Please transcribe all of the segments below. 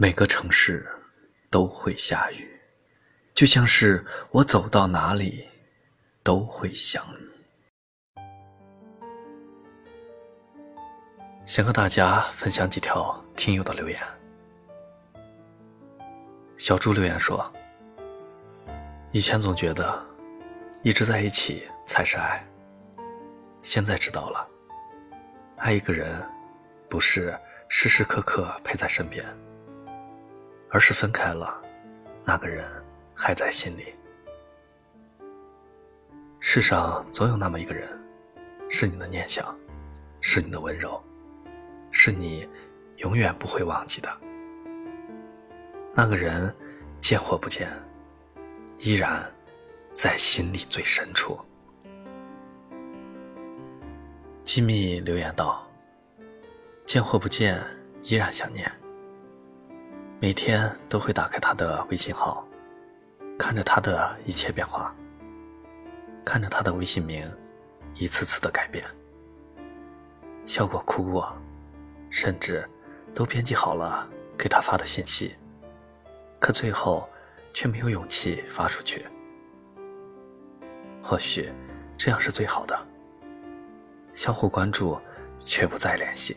每个城市都会下雨，就像是我走到哪里都会想你。想和大家分享几条听友的留言。小猪留言说：“以前总觉得一直在一起才是爱，现在知道了，爱一个人不是时时刻刻陪在身边。”而是分开了，那个人还在心里。世上总有那么一个人，是你的念想，是你的温柔，是你永远不会忘记的。那个人见或不见，依然在心里最深处。机密留言道：“见或不见，依然想念。”每天都会打开他的微信号，看着他的一切变化，看着他的微信名一次次的改变，笑过哭过，甚至都编辑好了给他发的信息，可最后却没有勇气发出去。或许这样是最好的，相互关注却不再联系。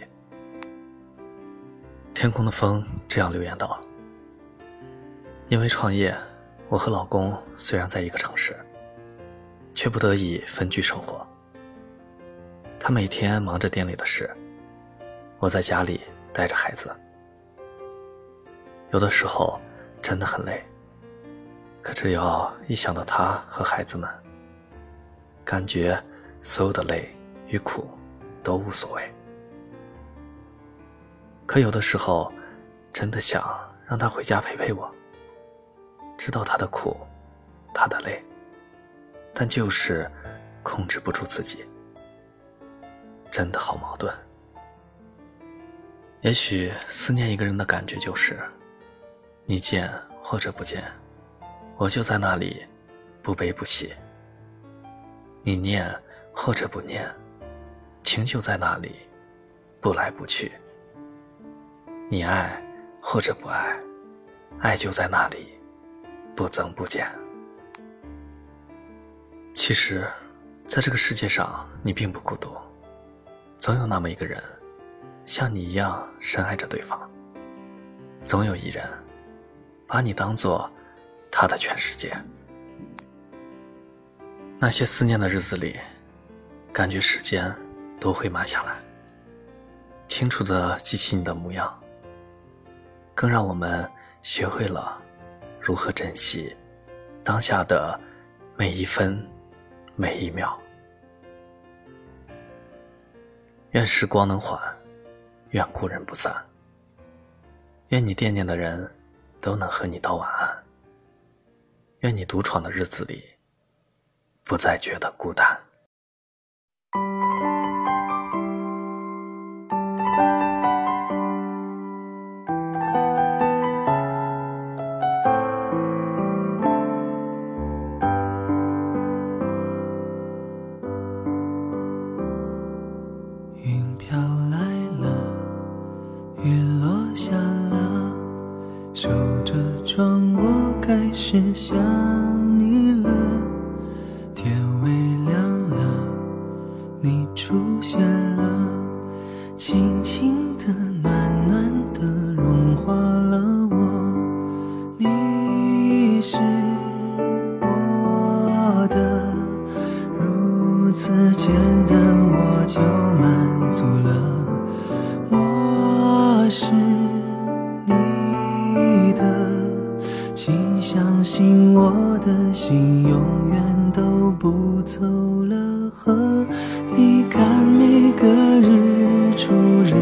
天空的风这样留言道：“因为创业，我和老公虽然在一个城市，却不得已分居生活。他每天忙着店里的事，我在家里带着孩子。有的时候真的很累，可只要一想到他和孩子们，感觉所有的累与苦都无所谓。”可有的时候，真的想让他回家陪陪我。知道他的苦，他的累，但就是控制不住自己，真的好矛盾。也许思念一个人的感觉就是，你见或者不见，我就在那里，不悲不喜；你念或者不念，情就在那里，不来不去。你爱或者不爱，爱就在那里，不增不减。其实，在这个世界上，你并不孤独，总有那么一个人，像你一样深爱着对方。总有一人，把你当做他的全世界。那些思念的日子里，感觉时间都会慢下来，清楚的记起你的模样。更让我们学会了如何珍惜当下的每一分每一秒。愿时光能缓，愿故人不散。愿你惦念的人都能和你道晚安。愿你独闯的日子里不再觉得孤单。窗，我开始想。的心永远都不走了，和你看每个日出日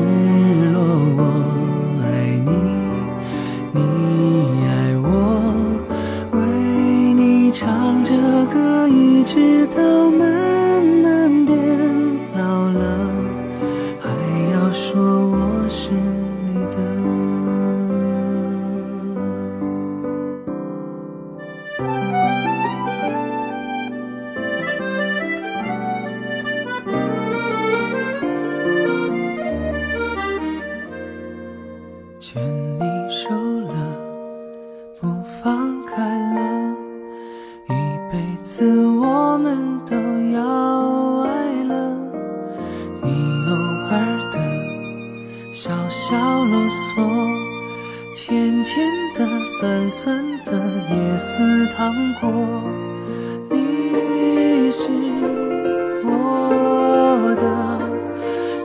酸酸的椰丝糖果，你是我的，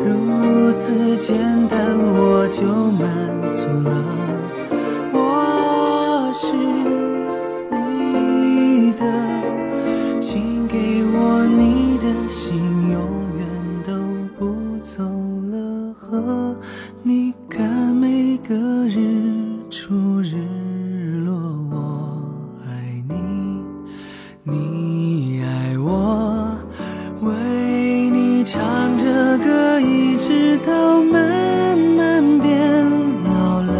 如此简单我就满足了。直到慢慢变老了，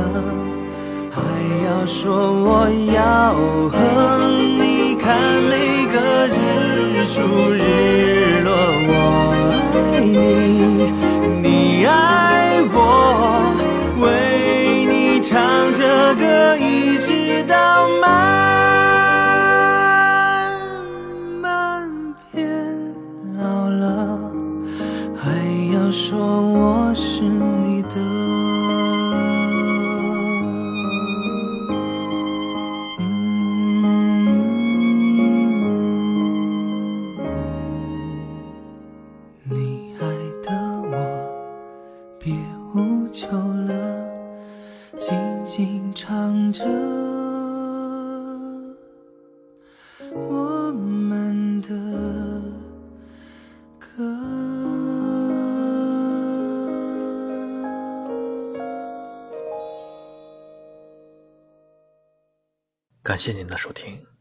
还要说我要和你看每个日出日落，我爱你，你爱我，为你唱。着歌一直到慢别无求了。静静唱着我们的歌。感谢您的收听。